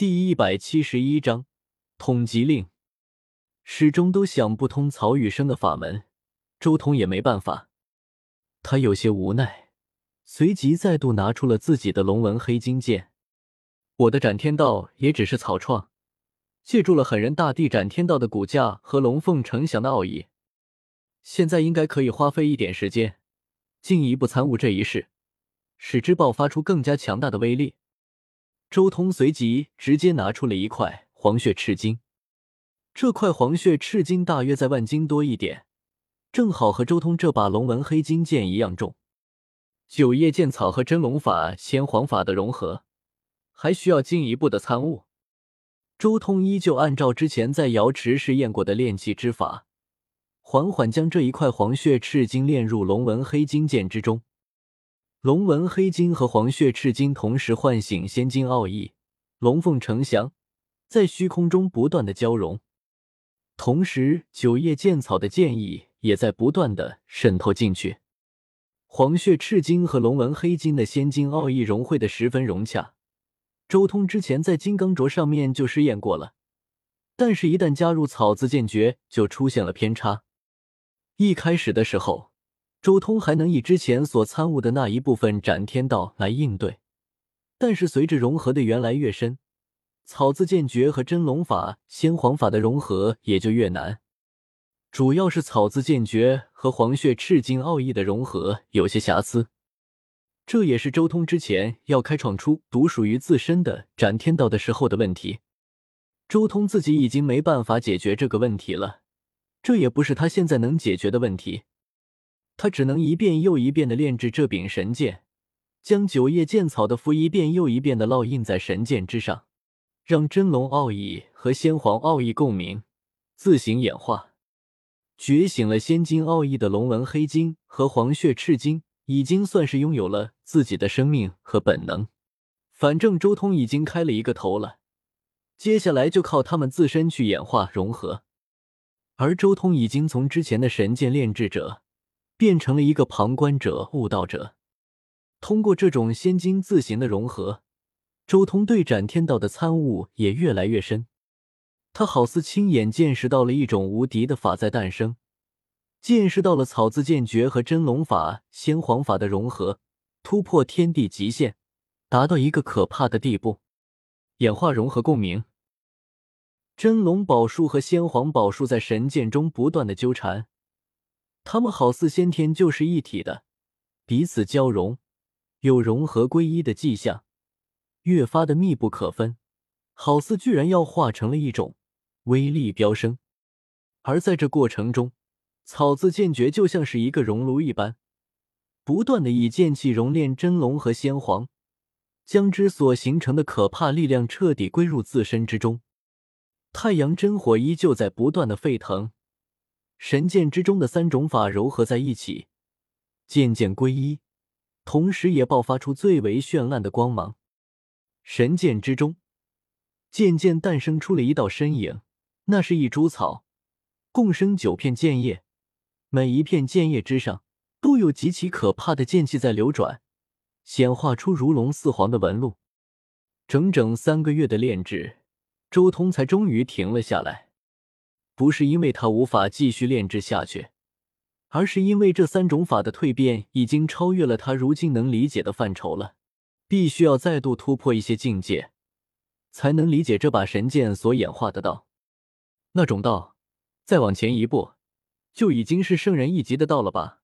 第一百七十一章通缉令。始终都想不通曹雨生的法门，周通也没办法。他有些无奈，随即再度拿出了自己的龙纹黑金剑。我的斩天道也只是草创，借助了狠人大帝斩天道的骨架和龙凤呈祥的奥义，现在应该可以花费一点时间，进一步参悟这一世，使之爆发出更加强大的威力。周通随即直接拿出了一块黄血赤金。这块黄血赤金大约在万斤多一点，正好和周通这把龙纹黑金剑一样重。九叶剑草和真龙法、仙皇法的融合，还需要进一步的参悟。周通依旧按照之前在瑶池试验过的炼气之法，缓缓将这一块黄血赤金炼入龙纹黑金剑之中。龙纹黑金和黄血赤金同时唤醒仙金奥义，龙凤呈祥，在虚空中不断的交融。同时，九叶剑草的剑意也在不断的渗透进去。黄血赤金和龙纹黑金的仙金奥义融汇的十分融洽。周通之前在金刚镯上面就试验过了，但是，一旦加入草字剑诀，就出现了偏差。一开始的时候，周通还能以之前所参悟的那一部分斩天道来应对，但是随着融合的越来越深。草字剑诀和真龙法、仙皇法的融合也就越难，主要是草字剑诀和黄血赤金奥义的融合有些瑕疵，这也是周通之前要开创出独属于自身的斩天道的时候的问题。周通自己已经没办法解决这个问题了，这也不是他现在能解决的问题，他只能一遍又一遍的炼制这柄神剑，将九叶剑草的符一遍又一遍的烙印在神剑之上。让真龙奥义和先皇奥义共鸣，自行演化。觉醒了仙金奥义的龙纹黑金和黄血赤金，已经算是拥有了自己的生命和本能。反正周通已经开了一个头了，接下来就靠他们自身去演化融合。而周通已经从之前的神剑炼制者，变成了一个旁观者、悟道者。通过这种仙金自行的融合。周通对斩天道的参悟也越来越深，他好似亲眼见识到了一种无敌的法在诞生，见识到了草字剑诀和真龙法、仙皇法的融合，突破天地极限，达到一个可怕的地步。演化、融合、共鸣，真龙宝术和仙皇宝术在神剑中不断的纠缠，他们好似先天就是一体的，彼此交融，有融合归一的迹象。越发的密不可分，好似居然要化成了一种威力飙升。而在这过程中，草字剑诀就像是一个熔炉一般，不断的以剑气熔炼真龙和仙皇，将之所形成的可怕力量彻底归入自身之中。太阳真火依旧在不断的沸腾，神剑之中的三种法糅合在一起，渐渐归一，同时也爆发出最为绚烂的光芒。神剑之中，渐渐诞生出了一道身影，那是一株草，共生九片剑叶，每一片剑叶之上都有极其可怕的剑气在流转，显化出如龙似凰的纹路。整整三个月的炼制，周通才终于停了下来。不是因为他无法继续炼制下去，而是因为这三种法的蜕变已经超越了他如今能理解的范畴了。必须要再度突破一些境界，才能理解这把神剑所演化的道。那种道，再往前一步，就已经是圣人一级的道了吧？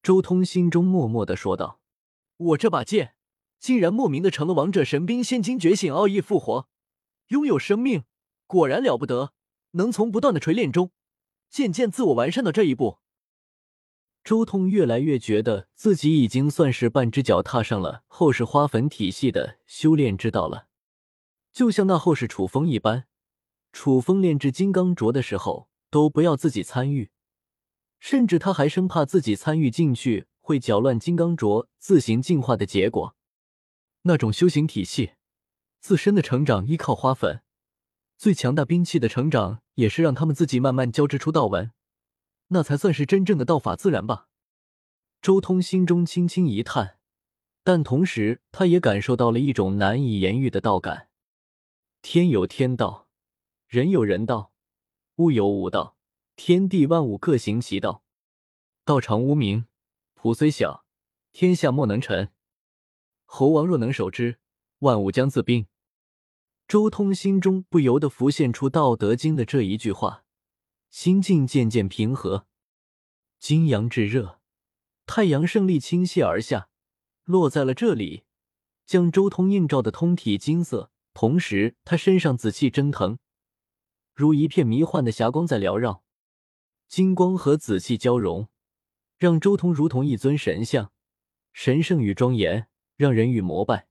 周通心中默默的说道：“我这把剑，竟然莫名的成了王者神兵仙金觉醒奥义复活，拥有生命，果然了不得！能从不断的锤炼中，渐渐自我完善到这一步。”周通越来越觉得自己已经算是半只脚踏上了后世花粉体系的修炼之道了，就像那后世楚风一般，楚风炼制金刚镯的时候都不要自己参与，甚至他还生怕自己参与进去会搅乱金刚镯自行进化的结果。那种修行体系，自身的成长依靠花粉，最强大兵器的成长也是让他们自己慢慢交织出道纹。那才算是真正的道法自然吧。周通心中轻轻一叹，但同时他也感受到了一种难以言喻的道感。天有天道，人有人道，物有物道，天地万物各行其道。道常无名，普虽小，天下莫能臣。猴王若能守之，万物将自并。周通心中不由得浮现出《道德经》的这一句话，心境渐渐平和。金阳炙热，太阳胜利倾泻而下，落在了这里，将周通映照的通体金色。同时，他身上紫气蒸腾，如一片迷幻的霞光在缭绕，金光和紫气交融，让周通如同一尊神像，神圣与庄严，让人欲膜拜。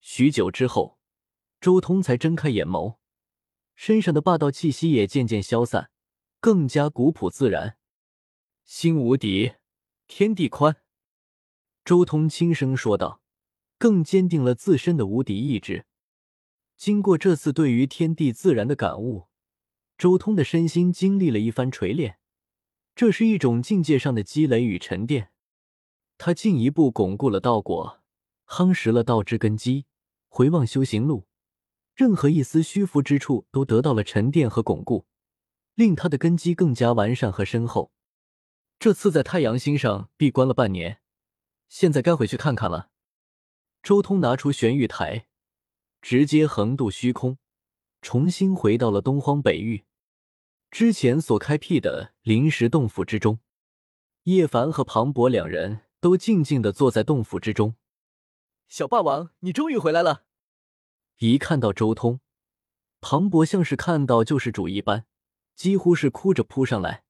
许久之后，周通才睁开眼眸，身上的霸道气息也渐渐消散，更加古朴自然。心无敌，天地宽。周通轻声说道，更坚定了自身的无敌意志。经过这次对于天地自然的感悟，周通的身心经历了一番锤炼，这是一种境界上的积累与沉淀。他进一步巩固了道果，夯实了道之根基。回望修行路，任何一丝虚浮之处都得到了沉淀和巩固，令他的根基更加完善和深厚。这次在太阳星上闭关了半年，现在该回去看看了。周通拿出玄玉台。直接横渡虚空，重新回到了东荒北域之前所开辟的临时洞府之中。叶凡和庞博两人都静静的坐在洞府之中。小霸王，你终于回来了！一看到周通，庞博像是看到救世主一般，几乎是哭着扑上来。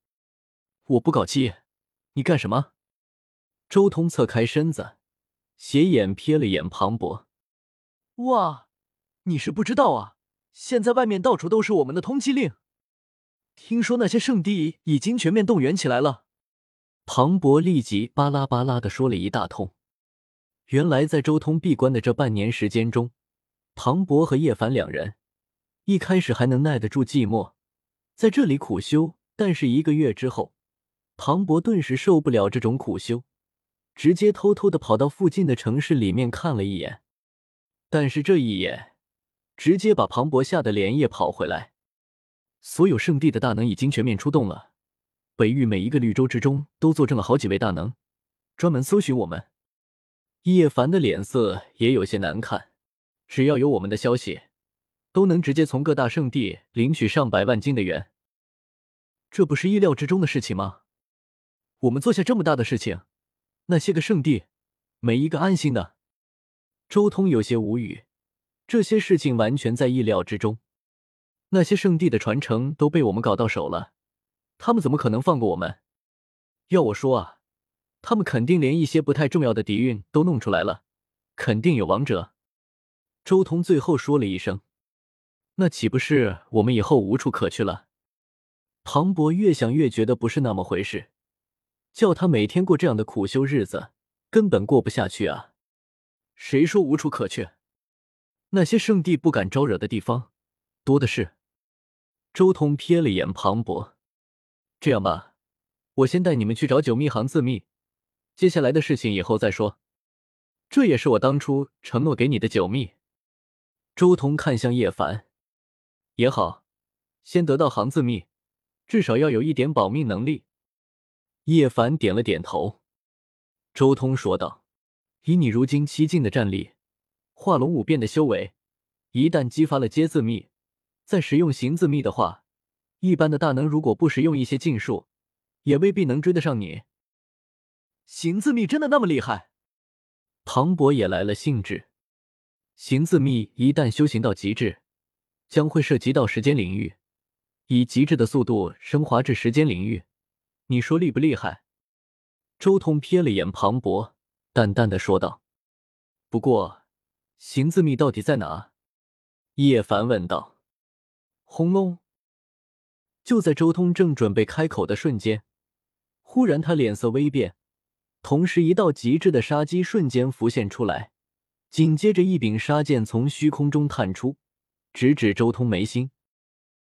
我不搞基，你干什么？周通侧开身子，斜眼瞥了眼庞博。哇！你是不知道啊，现在外面到处都是我们的通缉令。听说那些圣地已经全面动员起来了。庞博立即巴拉巴拉的说了一大通。原来在周通闭关的这半年时间中，庞博和叶凡两人一开始还能耐得住寂寞，在这里苦修。但是一个月之后，庞博顿时受不了这种苦修，直接偷偷的跑到附近的城市里面看了一眼。但是这一眼。直接把庞博吓得连夜跑回来。所有圣地的大能已经全面出动了，北域每一个绿洲之中都坐镇了好几位大能，专门搜寻我们。叶凡的脸色也有些难看。只要有我们的消息，都能直接从各大圣地领取上百万金的元。这不是意料之中的事情吗？我们做下这么大的事情，那些个圣地，没一个安心的。周通有些无语。这些事情完全在意料之中，那些圣地的传承都被我们搞到手了，他们怎么可能放过我们？要我说啊，他们肯定连一些不太重要的底蕴都弄出来了，肯定有王者。周通最后说了一声：“那岂不是我们以后无处可去了？”庞博越想越觉得不是那么回事，叫他每天过这样的苦修日子，根本过不下去啊！谁说无处可去？那些圣地不敢招惹的地方多的是。周通瞥了眼庞博，这样吧，我先带你们去找九秘行自秘，接下来的事情以后再说。这也是我当初承诺给你的九秘。周通看向叶凡，也好，先得到行字秘，至少要有一点保命能力。叶凡点了点头。周通说道：“以你如今七境的战力。”化龙五变的修为，一旦激发了接字秘，再使用行字秘的话，一般的大能如果不使用一些禁术，也未必能追得上你。行字秘真的那么厉害？庞博也来了兴致。行字秘一旦修行到极致，将会涉及到时间领域，以极致的速度升华至时间领域。你说厉不厉害？周通瞥了眼庞博，淡淡的说道：“不过。”行字秘到底在哪？叶凡问道。轰隆！就在周通正准备开口的瞬间，忽然他脸色微变，同时一道极致的杀机瞬间浮现出来，紧接着一柄杀剑从虚空中探出，直指周通眉心。